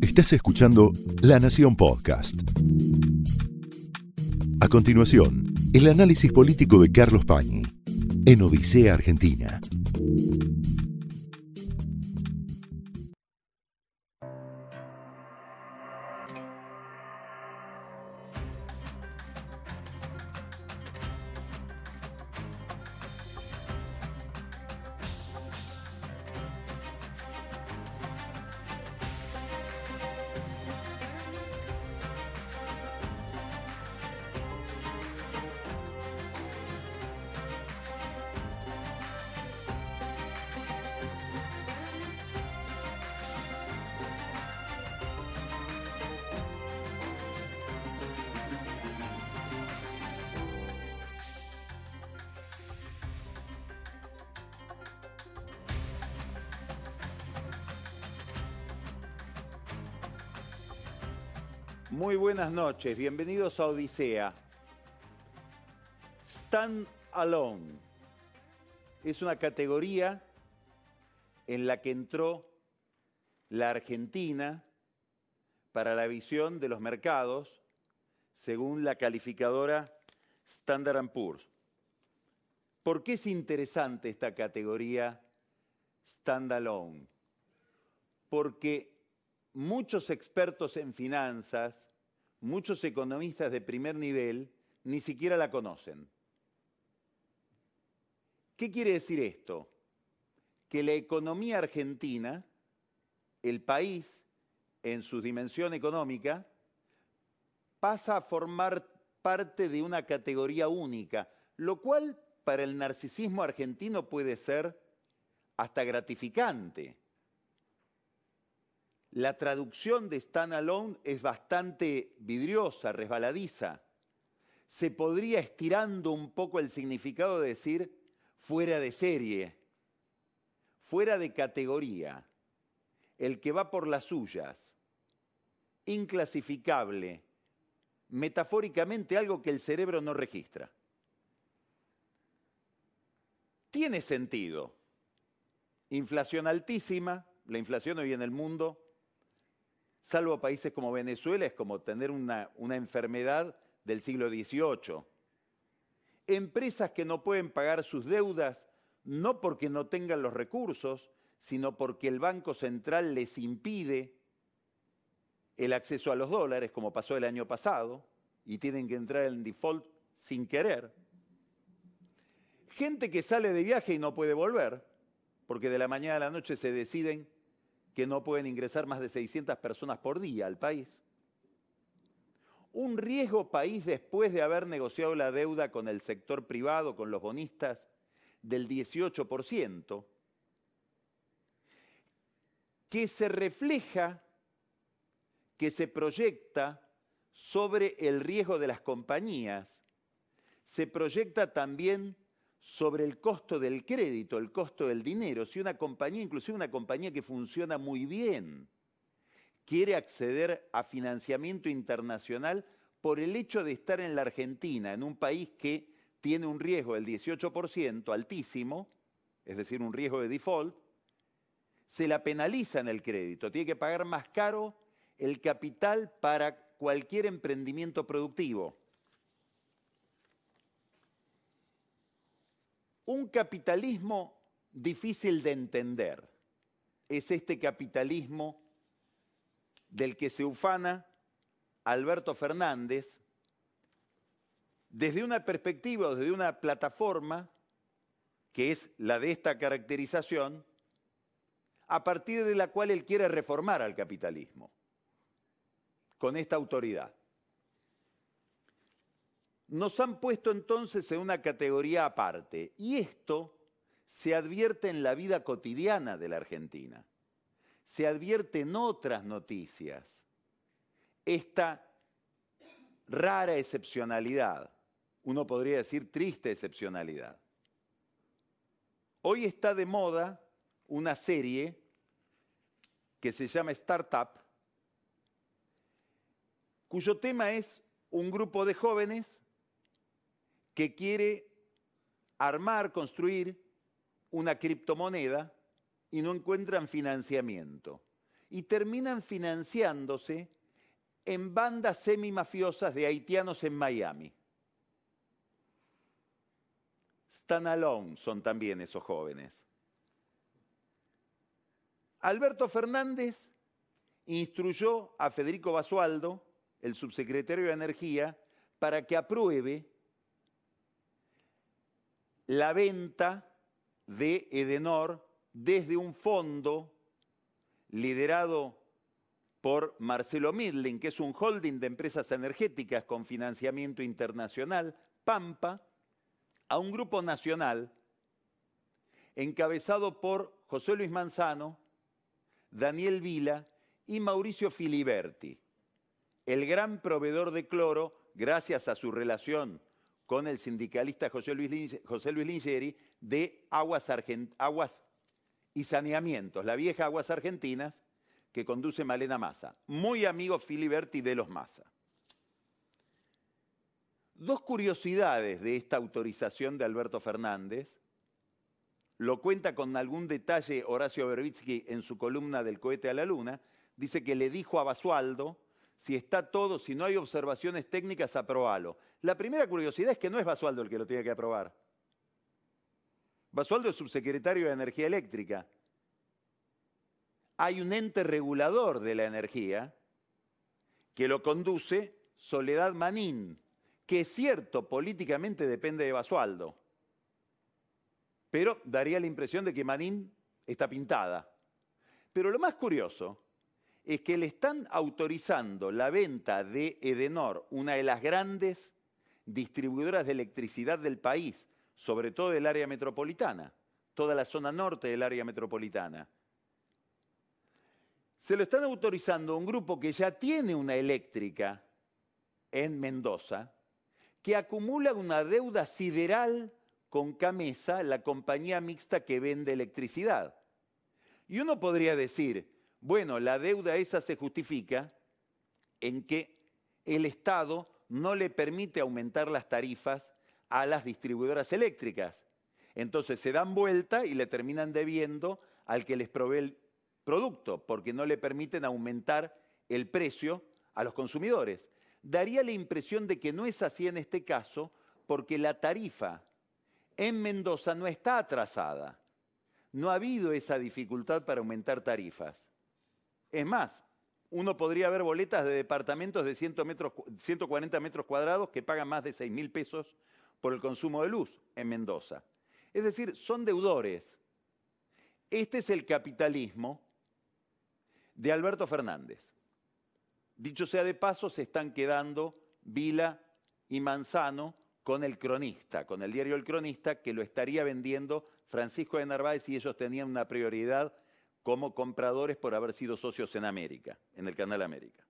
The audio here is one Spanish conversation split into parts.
Estás escuchando La Nación Podcast. A continuación, el análisis político de Carlos Pañi en Odisea Argentina. Bienvenidos a Odisea. Stand Alone es una categoría en la que entró la Argentina para la visión de los mercados según la calificadora Standard Poor's. ¿Por qué es interesante esta categoría Standalone? Porque muchos expertos en finanzas, muchos economistas de primer nivel, ni siquiera la conocen. ¿Qué quiere decir esto? Que la economía argentina, el país, en su dimensión económica, pasa a formar parte de una categoría única, lo cual para el narcisismo argentino puede ser hasta gratificante. La traducción de stand alone es bastante vidriosa, resbaladiza. Se podría estirando un poco el significado de decir fuera de serie, fuera de categoría, el que va por las suyas, inclasificable, metafóricamente algo que el cerebro no registra. Tiene sentido. Inflación altísima, la inflación hoy en el mundo salvo países como Venezuela, es como tener una, una enfermedad del siglo XVIII. Empresas que no pueden pagar sus deudas no porque no tengan los recursos, sino porque el Banco Central les impide el acceso a los dólares, como pasó el año pasado, y tienen que entrar en default sin querer. Gente que sale de viaje y no puede volver, porque de la mañana a la noche se deciden que no pueden ingresar más de 600 personas por día al país. Un riesgo país después de haber negociado la deuda con el sector privado, con los bonistas, del 18%, que se refleja, que se proyecta sobre el riesgo de las compañías, se proyecta también sobre el costo del crédito, el costo del dinero. Si una compañía, inclusive una compañía que funciona muy bien, quiere acceder a financiamiento internacional por el hecho de estar en la Argentina, en un país que tiene un riesgo del 18% altísimo, es decir, un riesgo de default, se la penaliza en el crédito, tiene que pagar más caro el capital para cualquier emprendimiento productivo. Un capitalismo difícil de entender es este capitalismo del que se ufana Alberto Fernández desde una perspectiva, desde una plataforma que es la de esta caracterización, a partir de la cual él quiere reformar al capitalismo con esta autoridad. Nos han puesto entonces en una categoría aparte y esto se advierte en la vida cotidiana de la Argentina, se advierte en otras noticias, esta rara excepcionalidad, uno podría decir triste excepcionalidad. Hoy está de moda una serie que se llama Startup, cuyo tema es un grupo de jóvenes que quiere armar, construir una criptomoneda y no encuentran financiamiento. y terminan financiándose en bandas semi-mafiosas de haitianos en Miami. Stand alone son también esos jóvenes. Alberto Fernández instruyó a Federico Basualdo, el subsecretario de Energía, para que apruebe la venta de Edenor desde un fondo liderado por Marcelo Midling, que es un holding de empresas energéticas con financiamiento internacional, Pampa, a un grupo nacional encabezado por José Luis Manzano, Daniel Vila y Mauricio Filiberti, el gran proveedor de cloro, gracias a su relación con el sindicalista José Luis, Lingeri, de aguas, aguas y saneamientos, la vieja Aguas Argentinas, que conduce Malena Massa. Muy amigo Filiberti de los Massa. Dos curiosidades de esta autorización de Alberto Fernández. Lo cuenta con algún detalle Horacio Berbitsky en su columna del cohete a la luna. Dice que le dijo a Basualdo, si está todo, si no hay observaciones técnicas, aprobalo. La primera curiosidad es que no es Basualdo el que lo tiene que aprobar. Basualdo es subsecretario de Energía Eléctrica. Hay un ente regulador de la energía que lo conduce Soledad Manín, que es cierto, políticamente depende de Basualdo, pero daría la impresión de que Manín está pintada. Pero lo más curioso es que le están autorizando la venta de Edenor, una de las grandes distribuidoras de electricidad del país, sobre todo del área metropolitana, toda la zona norte del área metropolitana. Se lo están autorizando a un grupo que ya tiene una eléctrica en Mendoza, que acumula una deuda sideral con Camesa, la compañía mixta que vende electricidad. Y uno podría decir, bueno, la deuda esa se justifica en que el Estado no le permite aumentar las tarifas a las distribuidoras eléctricas. Entonces se dan vuelta y le terminan debiendo al que les provee el producto, porque no le permiten aumentar el precio a los consumidores. Daría la impresión de que no es así en este caso, porque la tarifa en Mendoza no está atrasada. No ha habido esa dificultad para aumentar tarifas. Es más, uno podría ver boletas de departamentos de 140 metros cuadrados que pagan más de 6 mil pesos por el consumo de luz en Mendoza. Es decir, son deudores. Este es el capitalismo de Alberto Fernández. Dicho sea de paso, se están quedando Vila y Manzano con el cronista, con el diario El Cronista, que lo estaría vendiendo Francisco de Narváez y ellos tenían una prioridad como compradores por haber sido socios en América, en el Canal América.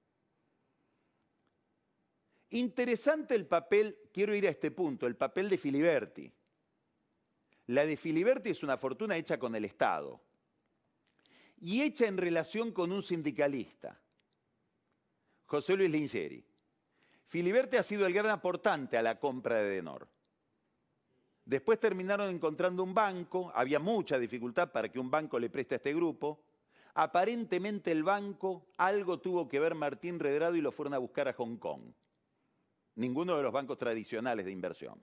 Interesante el papel, quiero ir a este punto, el papel de Filiberti. La de Filiberti es una fortuna hecha con el Estado y hecha en relación con un sindicalista, José Luis Lingeri. Filiberti ha sido el gran aportante a la compra de Denor. Después terminaron encontrando un banco, había mucha dificultad para que un banco le preste a este grupo. Aparentemente el banco, algo tuvo que ver Martín Redrado y lo fueron a buscar a Hong Kong ninguno de los bancos tradicionales de inversión.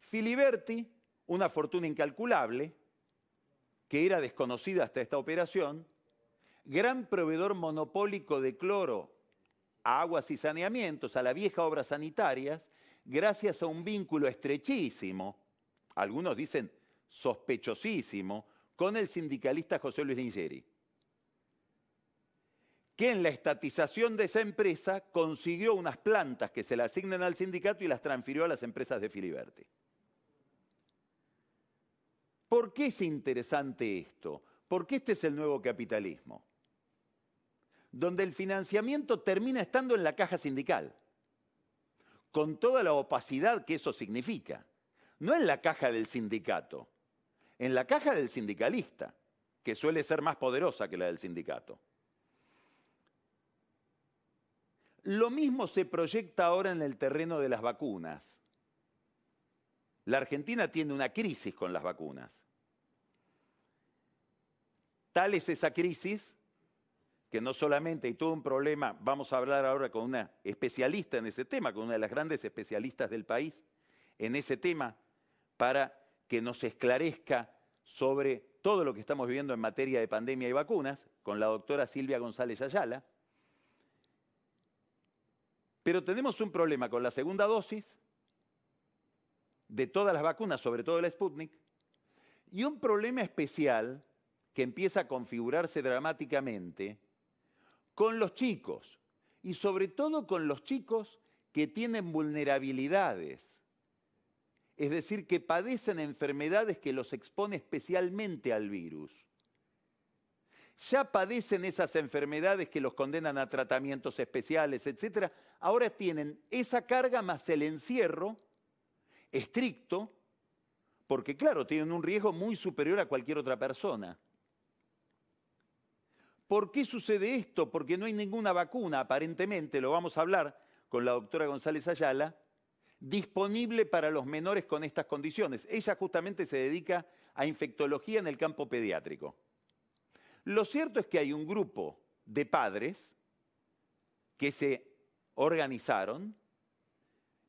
Filiberti, una fortuna incalculable, que era desconocida hasta esta operación, gran proveedor monopólico de cloro a aguas y saneamientos, a la vieja obra sanitarias, gracias a un vínculo estrechísimo, algunos dicen sospechosísimo, con el sindicalista José Luis Lingeri que en la estatización de esa empresa consiguió unas plantas que se le asignen al sindicato y las transfirió a las empresas de Filiberti. ¿Por qué es interesante esto? Porque este es el nuevo capitalismo, donde el financiamiento termina estando en la caja sindical, con toda la opacidad que eso significa. No en la caja del sindicato, en la caja del sindicalista, que suele ser más poderosa que la del sindicato. Lo mismo se proyecta ahora en el terreno de las vacunas. La Argentina tiene una crisis con las vacunas. Tal es esa crisis que no solamente hay todo un problema, vamos a hablar ahora con una especialista en ese tema, con una de las grandes especialistas del país en ese tema, para que nos esclarezca sobre todo lo que estamos viviendo en materia de pandemia y vacunas, con la doctora Silvia González Ayala. Pero tenemos un problema con la segunda dosis de todas las vacunas, sobre todo la Sputnik, y un problema especial que empieza a configurarse dramáticamente con los chicos, y sobre todo con los chicos que tienen vulnerabilidades, es decir, que padecen enfermedades que los expone especialmente al virus. Ya padecen esas enfermedades que los condenan a tratamientos especiales, etc. Ahora tienen esa carga más el encierro estricto, porque claro, tienen un riesgo muy superior a cualquier otra persona. ¿Por qué sucede esto? Porque no hay ninguna vacuna, aparentemente, lo vamos a hablar con la doctora González Ayala, disponible para los menores con estas condiciones. Ella justamente se dedica a infectología en el campo pediátrico. Lo cierto es que hay un grupo de padres que se organizaron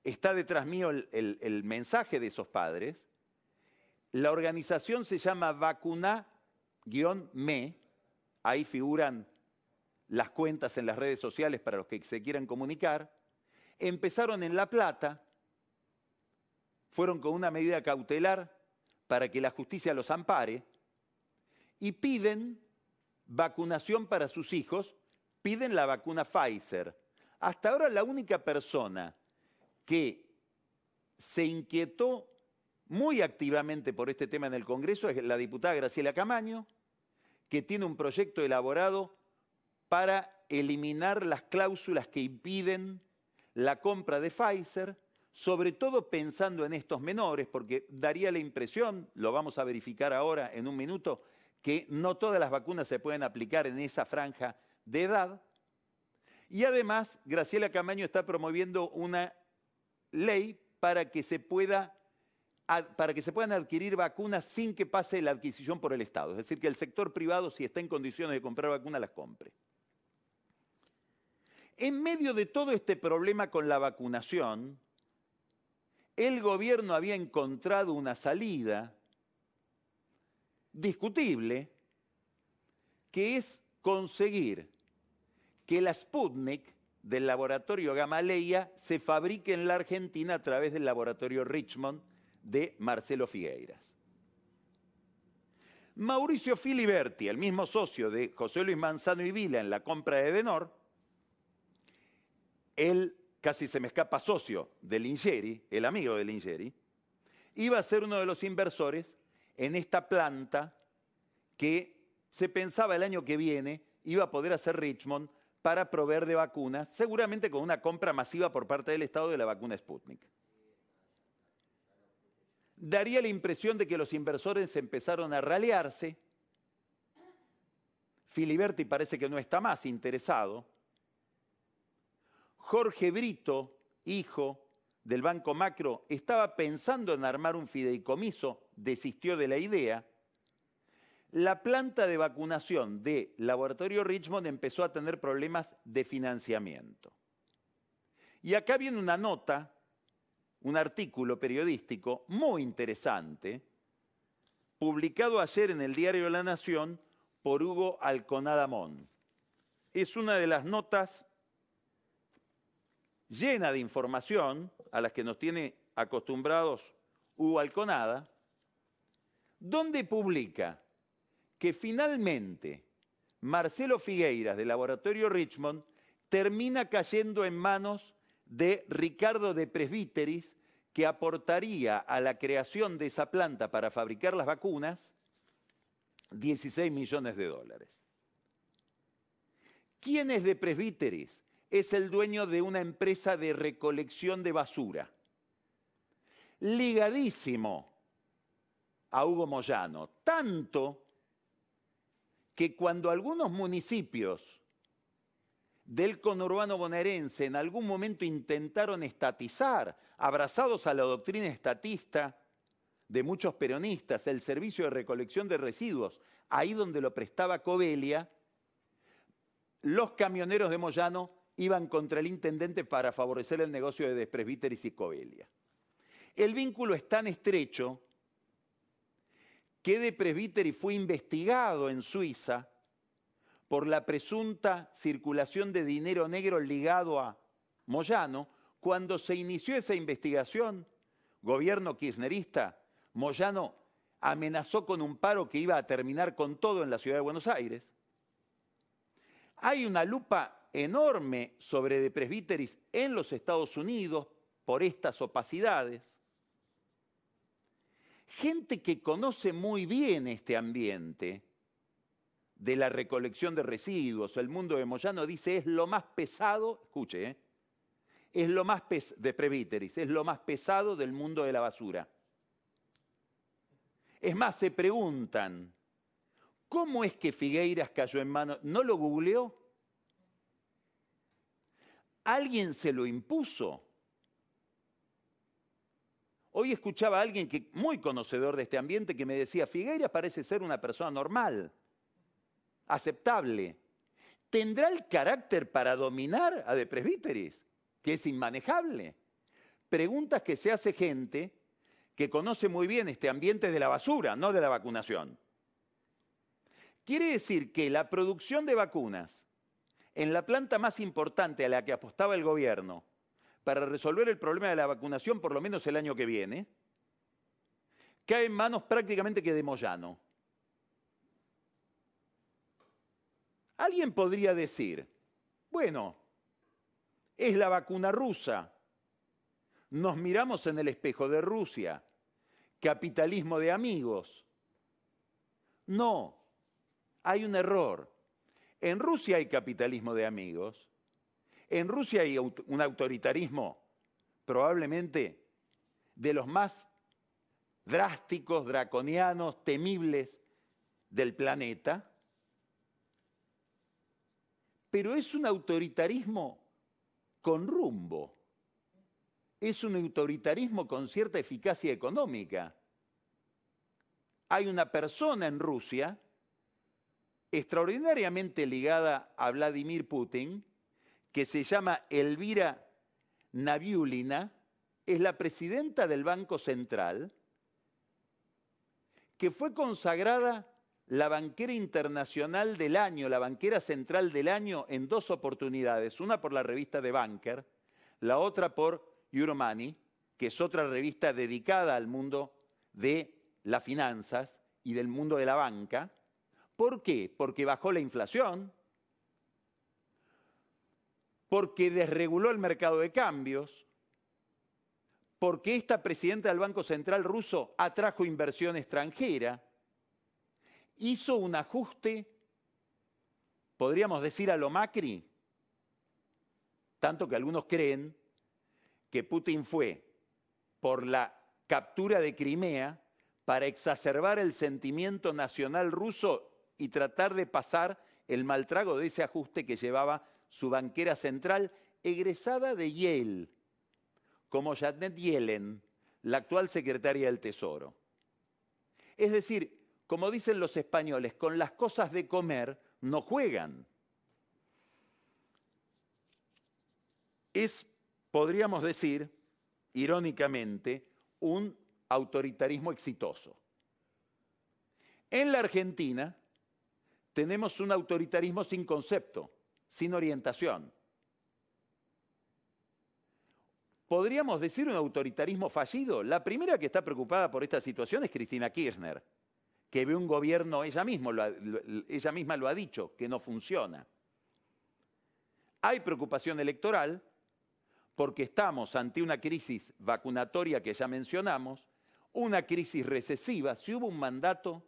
está detrás mío el, mensaje de esos padres. La organización se llama Vacuna-Me. Ahí figuran las cuentas en las redes sociales para los que se quieran comunicar. Empezaron en La Plata, fueron con una medida cautelar para que la justicia los ampare y piden vacunación para sus hijos, piden la vacuna Pfizer. Hasta ahora la única persona que se inquietó muy activamente por este tema en el Congreso es la diputada Graciela Camaño, que tiene un proyecto elaborado para eliminar las cláusulas que impiden la compra de Pfizer, sobre todo pensando en estos menores, porque daría la impresión, lo vamos a verificar ahora en un minuto, que no todas las vacunas se pueden aplicar en esa franja de edad. Y además, Graciela Camaño está promoviendo una ley para que se pueda para que se puedan adquirir vacunas sin que pase la adquisición por el Estado. Es decir, que el sector privado, si está en condiciones de comprar vacunas, las compre. En medio de todo este problema con la vacunación, el gobierno había encontrado una salida discutible, que es conseguir que la Sputnik del laboratorio Gamaleya se fabrique en la Argentina a través del laboratorio Richmond de Marcelo Figueiras. Mauricio Filiberti, el mismo socio de José Luis Manzano y Vila en la compra de Denor, él casi se me escapa socio de Lingeri, el amigo de Lingeri, iba a ser uno de los inversores en esta planta que se pensaba el año que viene iba a poder hacer Richmond para proveer de vacunas, seguramente con una compra masiva por parte del Estado de la vacuna Sputnik. Daría la impresión de que los inversores empezaron a ralearse. Filiberti parece que no está más interesado. Jorge Brito, hijo del Banco Macro, estaba pensando en armar un fideicomiso, desistió de la idea la planta de vacunación de Laboratorio Richmond empezó a tener problemas de financiamiento. Y acá viene una nota, un artículo periodístico muy interesante, publicado ayer en el diario La Nación por Hugo Alconadamón. Es una de las notas llena de información a las que nos tiene acostumbrados Hugo Alconada, donde publica que finalmente Marcelo Figueiras del Laboratorio Richmond termina cayendo en manos de Ricardo de Presbíteris, que aportaría a la creación de esa planta para fabricar las vacunas 16 millones de dólares. ¿Quién es de Presbíteris? Es el dueño de una empresa de recolección de basura, ligadísimo a Hugo Moyano, tanto que cuando algunos municipios del conurbano bonaerense en algún momento intentaron estatizar, abrazados a la doctrina estatista de muchos peronistas, el servicio de recolección de residuos, ahí donde lo prestaba Covelia, los camioneros de Moyano iban contra el intendente para favorecer el negocio de Despresbíteris y Covelia. El vínculo es tan estrecho que de fue investigado en Suiza por la presunta circulación de dinero negro ligado a Moyano. Cuando se inició esa investigación, gobierno kirchnerista, Moyano amenazó con un paro que iba a terminar con todo en la ciudad de Buenos Aires. Hay una lupa enorme sobre de presbíteris en los Estados Unidos por estas opacidades. Gente que conoce muy bien este ambiente de la recolección de residuos, el mundo de Moyano dice es lo más pesado, escuche, ¿eh? Es lo más de presbíteris, es lo más pesado del mundo de la basura. Es más, se preguntan, ¿cómo es que Figueiras cayó en manos? ¿No lo googleó? ¿Alguien se lo impuso? Hoy escuchaba a alguien que, muy conocedor de este ambiente que me decía, Figueiras parece ser una persona normal, aceptable. ¿Tendrá el carácter para dominar a De Presbíteris, que es inmanejable? Preguntas que se hace gente que conoce muy bien este ambiente de la basura, no de la vacunación. Quiere decir que la producción de vacunas en la planta más importante a la que apostaba el gobierno para resolver el problema de la vacunación, por lo menos el año que viene, cae en manos prácticamente que de Moyano. Alguien podría decir, bueno, es la vacuna rusa, nos miramos en el espejo de Rusia, capitalismo de amigos. No, hay un error. En Rusia hay capitalismo de amigos. En Rusia hay un autoritarismo probablemente de los más drásticos, draconianos, temibles del planeta. Pero es un autoritarismo con rumbo es un autoritarismo con cierta eficacia económica. Hay una persona en Rusia extraordinariamente ligada a Vladimir Putin, que se llama Elvira Naviulina, es la presidenta del Banco Central, que fue consagrada la banquera internacional del año, la banquera central del año, en dos oportunidades, una por la revista The Banker, la otra por Euromoney, que es otra revista dedicada al mundo de las finanzas y del mundo de la banca. ¿Por qué? Porque bajó la inflación, porque desreguló el mercado de cambios, porque esta presidenta del Banco Central ruso atrajo inversión extranjera, hizo un ajuste, podríamos decir a lo Macri, tanto que algunos creen que Putin fue por la captura de Crimea para exacerbar el sentimiento nacional ruso y tratar de pasar el maltrago de ese ajuste que llevaba su banquera central, egresada de Yale, como Janet Yellen, la actual secretaria del Tesoro. Es decir, como dicen los españoles, con las cosas de comer no juegan. Es podríamos decir, irónicamente, un autoritarismo exitoso. En la Argentina tenemos un autoritarismo sin concepto, sin orientación. ¿Podríamos decir un autoritarismo fallido? La primera que está preocupada por esta situación es Cristina Kirchner, que ve un gobierno, ella, ella misma lo ha dicho, que no funciona. Hay preocupación electoral, porque estamos ante una crisis vacunatoria que ya mencionamos, una crisis recesiva. Si hubo un mandato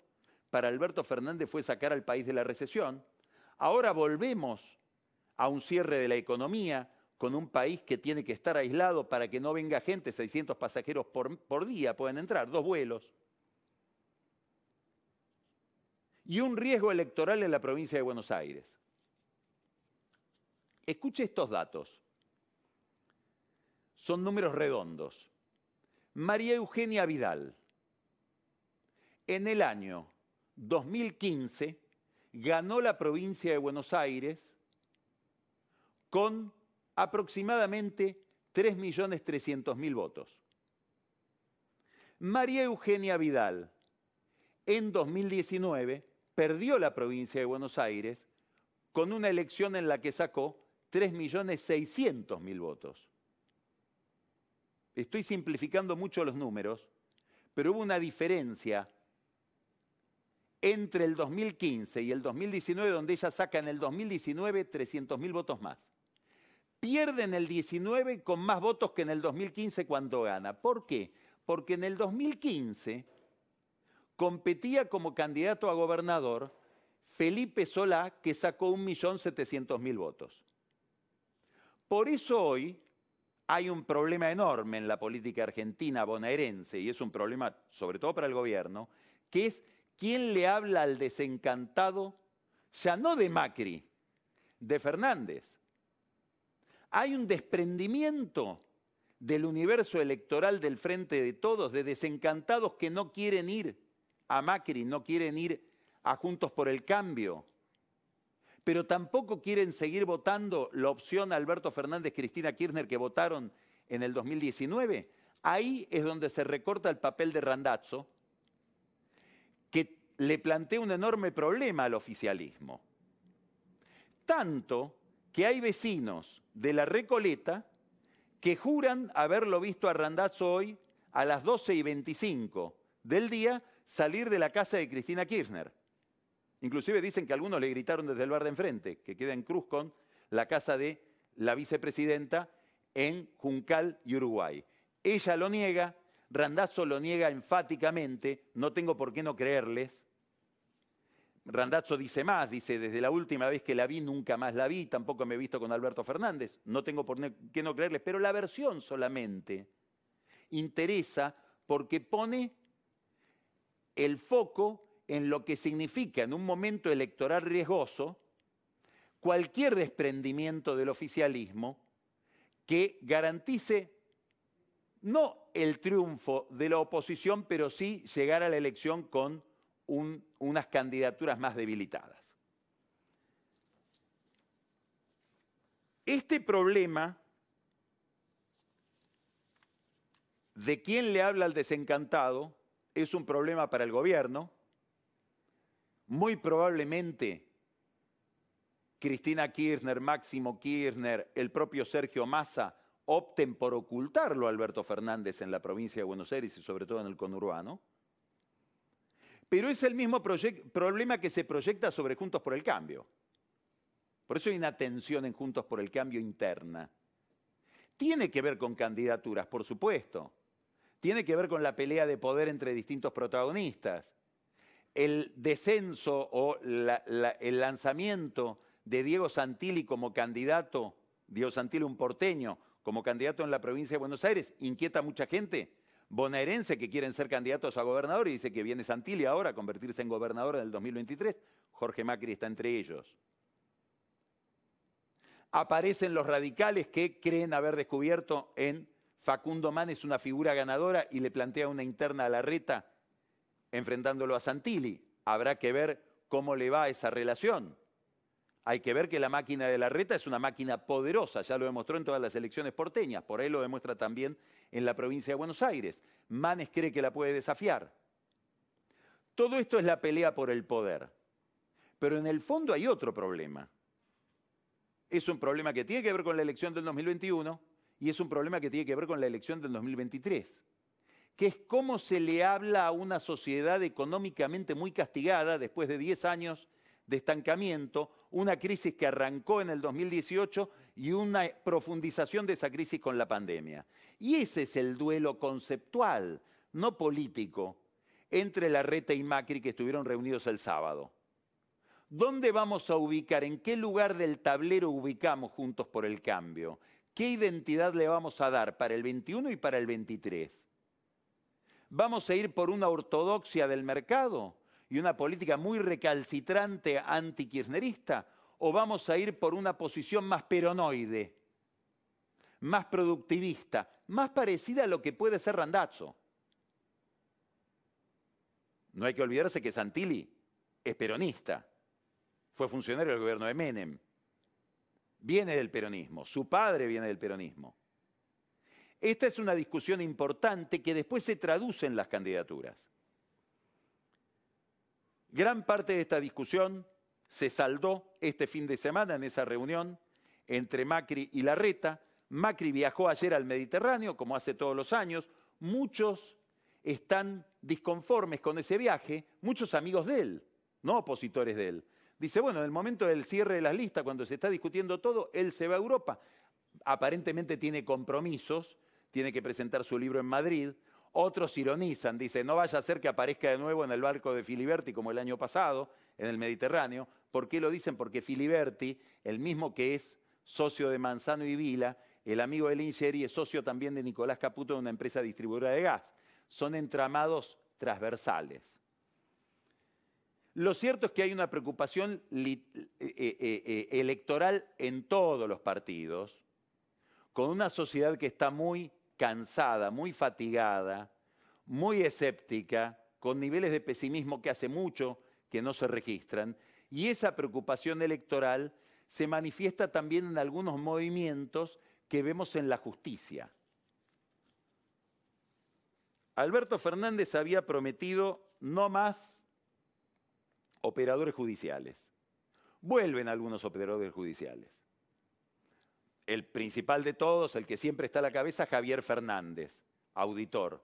para Alberto Fernández fue sacar al país de la recesión, ahora volvemos a un cierre de la economía con un país que tiene que estar aislado para que no venga gente, 600 pasajeros por, por día pueden entrar, dos vuelos. Y un riesgo electoral en la provincia de Buenos Aires. Escuche estos datos son números redondos. María Eugenia Vidal, en el año 2015, ganó la provincia de Buenos Aires con aproximadamente 3.300.000 votos. María Eugenia Vidal, en 2019, perdió la provincia de Buenos Aires con una elección en la que sacó 3.600.000 votos. Estoy simplificando mucho los números, pero hubo una diferencia entre el 2015 y el 2019, donde ella saca en el 2019 300.000 votos más. Pierde en el 19 con más votos que en el 2015 cuando gana. ¿Por qué? Porque en el 2015 competía como candidato a gobernador Felipe Solá, que sacó 1.700.000 votos. Por eso hoy hay un problema enorme en la política argentina bonaerense, y es un problema sobre todo para el gobierno, que es quién le habla al desencantado, ya no de Macri, de Fernández. Hay un desprendimiento del universo electoral del Frente de Todos, de desencantados que no quieren ir a Macri, no quieren ir a Juntos por el Cambio, pero tampoco quieren seguir votando la opción Alberto Fernández, Cristina Kirchner que votaron en el 2019. Ahí es donde se recorta el papel de Randazzo, que le plantea un enorme problema al oficialismo. Tanto que hay vecinos de la Recoleta que juran haberlo visto a Randazzo hoy a las 12 y 25 del día salir de la casa de Cristina Kirchner. Inclusive dicen que algunos le gritaron desde el bar de enfrente, que queda en Cruz con la casa de la vicepresidenta en Juncal Uruguay. Ella lo niega, Randazzo lo niega enfáticamente, no tengo por qué no creerles. Randazzo dice más, dice, desde la última vez que la vi nunca más la vi, tampoco me he visto con Alberto Fernández, no tengo por qué no creerles, pero la versión solamente interesa porque pone el foco en lo que significa en un momento electoral riesgoso cualquier desprendimiento del oficialismo que garantice no el triunfo de la oposición, pero sí llegar a la elección con unas candidaturas más debilitadas. Este problema de quién le habla al desencantado es un problema para el gobierno, muy probablemente Cristina Kirchner, Máximo Kirchner, el propio Sergio Massa opten por ocultarlo a Alberto Fernández en la provincia de Buenos Aires y sobre todo en el conurbano. Pero es el mismo problema que se proyecta sobre Juntos por el Cambio. Por eso hay una tensión en Juntos por el Cambio interna. Tiene que ver con candidaturas, por supuesto. Tiene que ver con la pelea de poder entre distintos protagonistas el descenso o el lanzamiento de Diego Santilli como candidato, Diego Santilli un porteño, como candidato en la provincia de Buenos Aires, inquieta a mucha gente bonaerense que quieren ser candidatos a gobernador y dice que viene Santilli ahora a convertirse en gobernador en el 2023. Jorge Macri está entre ellos. Aparecen los radicales que creen haber descubierto en Facundo Manes una figura ganadora y le plantea una interna a la reta enfrentándolo a Santilli. Habrá que ver cómo le va esa relación. Hay que ver que la máquina de la reta es una máquina poderosa, ya lo demostró en todas las elecciones porteñas, por ahí lo demuestra también en la provincia de Buenos Aires. Manes cree que la puede desafiar. Todo esto es la pelea por el poder. Pero en el fondo hay otro problema. Es un problema que tiene que ver con la elección del 2021 y es un problema que tiene que ver con la elección del 2023 que es cómo se le habla a una sociedad económicamente muy castigada después de 10 años de estancamiento, una crisis que arrancó en el 2018 y una profundización de esa crisis con la pandemia. Y ese es el duelo conceptual, no político, entre la Reta y Macri que estuvieron reunidos el sábado. ¿Dónde vamos a ubicar? ¿En qué lugar del tablero ubicamos juntos por el cambio? ¿Qué identidad le vamos a dar para el 21 y para el 23? ¿Vamos a ir por una ortodoxia del mercado y una política muy recalcitrante anti-kirchnerista? ¿O vamos a ir por una posición más peronoide, más productivista, más parecida a lo que puede ser Randazzo? No hay que olvidarse que Santilli es peronista, fue funcionario del gobierno de Menem. Viene del peronismo, su padre viene del peronismo. Esta es una discusión importante que después se traduce en las candidaturas. Gran parte de esta discusión se saldó este fin de semana en esa reunión entre Macri y Larreta. Macri viajó ayer al Mediterráneo, como hace todos los años. Muchos están disconformes con ese viaje, muchos amigos de él, no opositores de él. Dice, bueno, en el momento del cierre de las listas, cuando se está discutiendo todo, él se va a Europa. Aparentemente tiene compromisos, tiene que presentar su libro en Madrid. Otros ironizan, dice, no vaya a ser que aparezca de nuevo en el barco de Filiberti como el año pasado, en el Mediterráneo. ¿Por qué lo dicen? Porque Filiberti, el mismo que es socio de Manzano y Vila, el amigo de Lingeri es socio también de Nicolás Caputo de una empresa distribuidora de gas. Son entramados transversales. Lo cierto es que hay una preocupación eh, eh, eh, electoral en todos los partidos, con una sociedad que está muy cansada, muy fatigada, muy escéptica, con niveles de pesimismo que hace mucho que no se registran, y esa preocupación electoral se manifiesta también en algunos movimientos que vemos en la justicia. Alberto Fernández había prometido no más operadores judiciales. Vuelven algunos operadores judiciales. El principal de todos, el que siempre está a la cabeza, Javier Fernández, auditor,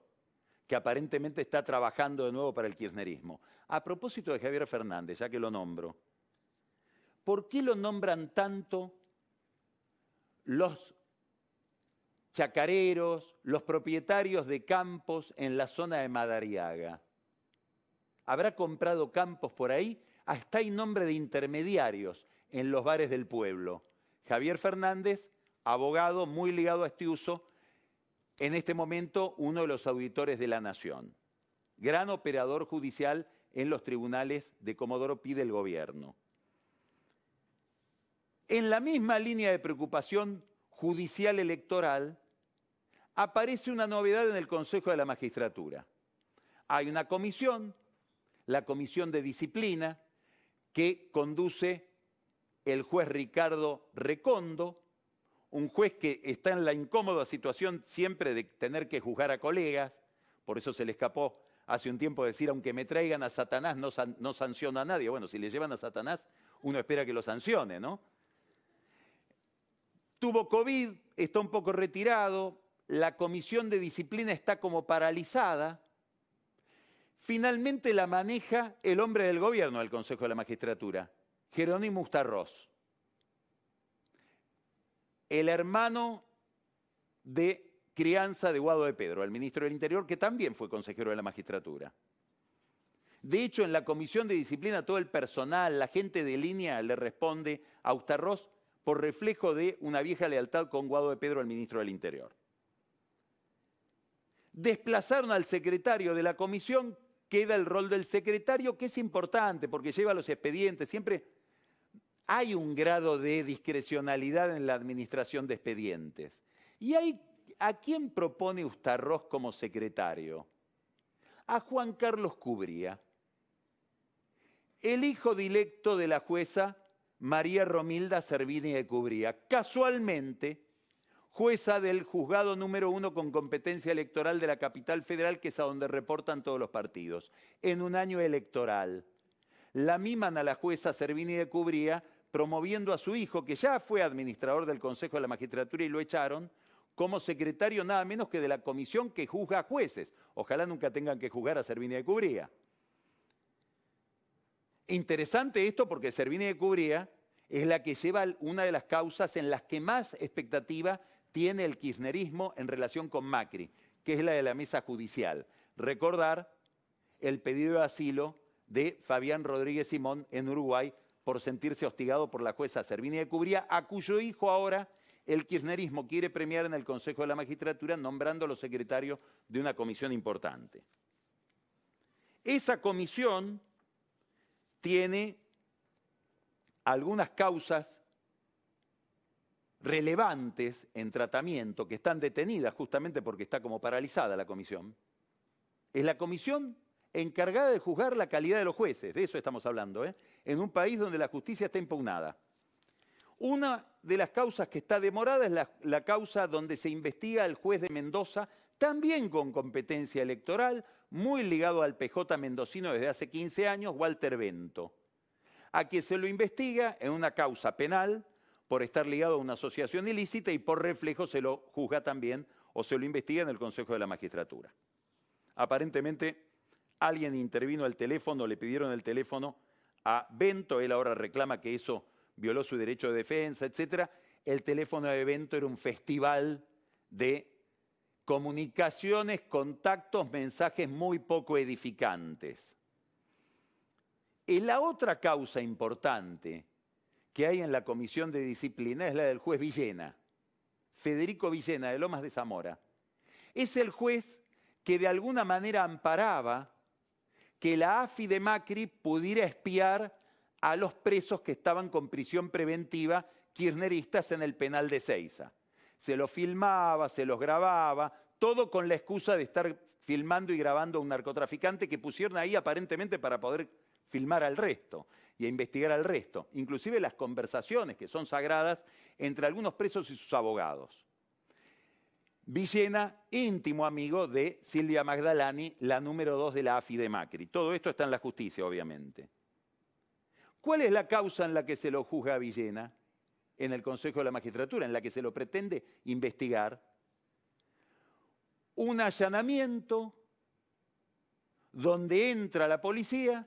que aparentemente está trabajando de nuevo para el kirchnerismo. A propósito de Javier Fernández, ya que lo nombro, ¿por qué lo nombran tanto los chacareros, los propietarios de campos en la zona de Madariaga? Habrá comprado campos por ahí, hasta hay nombre de intermediarios en los bares del pueblo. Javier Fernández, abogado muy ligado a este uso, en este momento uno de los auditores de la Nación. Gran operador judicial en los tribunales de Comodoro Pi del gobierno. En la misma línea de preocupación judicial electoral, aparece una novedad en el Consejo de la Magistratura. Hay una comisión la comisión de disciplina que conduce el juez Ricardo Recondo, un juez que está en la incómoda situación siempre de tener que juzgar a colegas, por eso se le escapó hace un tiempo decir, aunque me traigan a Satanás, no, no sanciona a nadie. Bueno, si le llevan a Satanás, uno espera que lo sancione, ¿no? Tuvo COVID, está un poco retirado, la comisión de disciplina está como paralizada, Finalmente la maneja el hombre del gobierno del Consejo de la Magistratura, Jerónimo Ustarroz, el hermano de crianza de Guado de Pedro, el ministro del Interior, que también fue consejero de la magistratura. De hecho, en la comisión de disciplina, todo el personal, la gente de línea le responde a Ustarroz por reflejo de una vieja lealtad con Guado de Pedro, el ministro del Interior. Desplazaron al secretario de la comisión queda el rol del secretario, que es importante porque lleva los expedientes. Siempre hay un grado de discrecionalidad en la administración de expedientes. ¿Y hay, a quién propone Ustarroz como secretario? A Juan Carlos Cubría, el hijo directo de la jueza María Romilda Servini de Cubría. Casualmente, jueza del juzgado número uno con competencia electoral de la capital federal, que es a donde reportan todos los partidos, en un año electoral. La miman a la jueza Servini de Cubría, promoviendo a su hijo, que ya fue administrador del Consejo de la Magistratura y lo echaron, como secretario nada menos que de la comisión que juzga a jueces. Ojalá nunca tengan que juzgar a Servini de Cubría. Interesante esto porque Servini de Cubría es la que lleva una de las causas en las que más expectativa tiene el kirchnerismo en relación con Macri, que es la de la mesa judicial. Recordar el pedido de asilo de Fabián Rodríguez Simón en Uruguay por sentirse hostigado por la jueza Servini de Cubría, a cuyo hijo ahora el kirchnerismo quiere premiar en el Consejo de la Magistratura nombrándolo secretario de una comisión importante. Esa comisión tiene algunas causas relevantes en tratamiento que están detenidas justamente porque está como paralizada la comisión, es la comisión encargada de juzgar la calidad de los jueces, de eso estamos hablando, ¿eh? en un país donde la justicia está impugnada. Una de las causas que está demorada es la, la causa donde se investiga al juez de Mendoza, también con competencia electoral, muy ligado al PJ mendocino desde hace 15 años, Walter Bento, a quien se lo investiga en una causa penal por estar ligado a una asociación ilícita y por reflejo se lo juzga también o se lo investiga en el Consejo de la Magistratura. Aparentemente alguien intervino al teléfono, le pidieron el teléfono a Bento, él ahora reclama que eso violó su derecho de defensa, etc. El teléfono de Bento era un festival de comunicaciones, contactos, mensajes muy poco edificantes. Y la otra causa importante que hay en la comisión de disciplina es la del juez Villena, Federico Villena de Lomas de Zamora. Es el juez que de alguna manera amparaba que la AFI de Macri pudiera espiar a los presos que estaban con prisión preventiva kirchneristas en el penal de Ceiza. Se los filmaba, se los grababa, todo con la excusa de estar filmando y grabando a un narcotraficante que pusieron ahí aparentemente para poder filmar al resto y a investigar al resto, inclusive las conversaciones que son sagradas entre algunos presos y sus abogados. Villena, íntimo amigo de Silvia Magdalani, la número dos de la AFI de Macri. Todo esto está en la justicia, obviamente. ¿Cuál es la causa en la que se lo juzga a Villena? En el Consejo de la Magistratura, en la que se lo pretende investigar. Un allanamiento donde entra la policía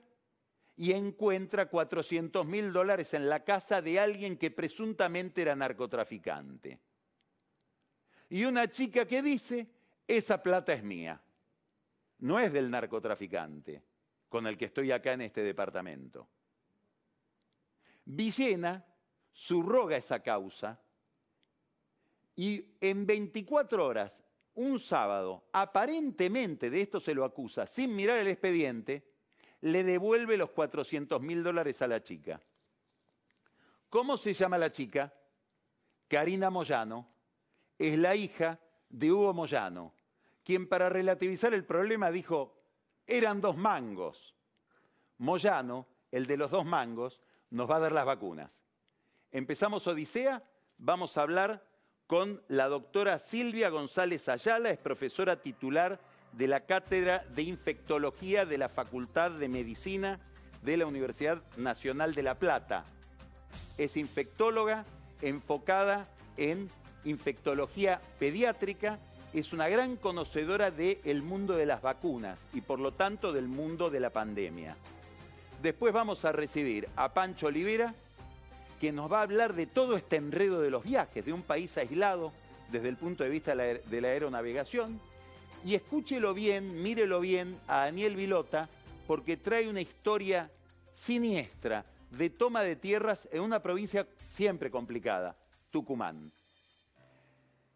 y encuentra 400 mil dólares en la casa de alguien que presuntamente era narcotraficante. Y una chica que dice, esa plata es mía, no es del narcotraficante con el que estoy acá en este departamento. Villena subroga esa causa y en 24 horas, un sábado, aparentemente de esto se lo acusa, sin mirar el expediente, le devuelve los 400 mil dólares a la chica. ¿Cómo se llama la chica? Karina Moyano. Es la hija de Hugo Moyano, quien para relativizar el problema dijo, eran dos mangos. Moyano, el de los dos mangos, nos va a dar las vacunas. Empezamos Odisea, vamos a hablar con la doctora Silvia González Ayala, es profesora titular de la Cátedra de Infectología de la Facultad de Medicina de la Universidad Nacional de La Plata. Es infectóloga enfocada en infectología pediátrica, es una gran conocedora del mundo de las vacunas y por lo tanto del mundo de la pandemia. Después vamos a recibir a Pancho Olivera, que nos va a hablar de todo este enredo de los viajes, de un país aislado desde el punto de vista de la aeronavegación, y escúchelo bien, mírelo bien a Daniel Vilota, porque trae una historia siniestra de toma de tierras en una provincia siempre complicada, Tucumán.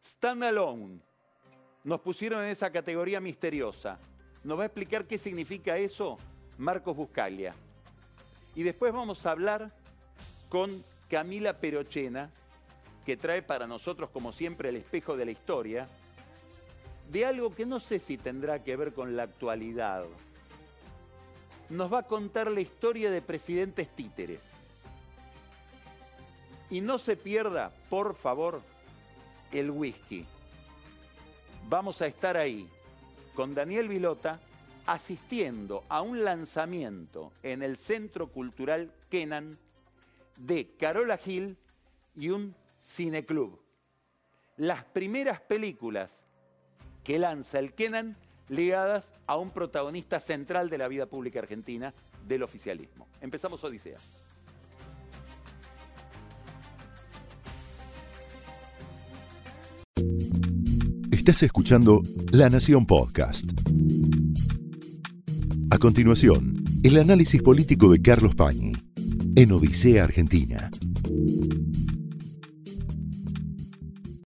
Stand alone. Nos pusieron en esa categoría misteriosa. Nos va a explicar qué significa eso Marcos Buscaglia. Y después vamos a hablar con Camila Perochena, que trae para nosotros, como siempre, el espejo de la historia, de algo que no sé si tendrá que ver con la actualidad. Nos va a contar la historia de presidentes títeres. Y no se pierda, por favor, el whisky. Vamos a estar ahí con Daniel Vilota asistiendo a un lanzamiento en el Centro Cultural Kenan de Carola Gil y un cineclub. Las primeras películas que lanza el Kenan ligadas a un protagonista central de la vida pública argentina del oficialismo. Empezamos Odisea. Estás escuchando La Nación Podcast. A continuación, el análisis político de Carlos Pañi en Odisea Argentina.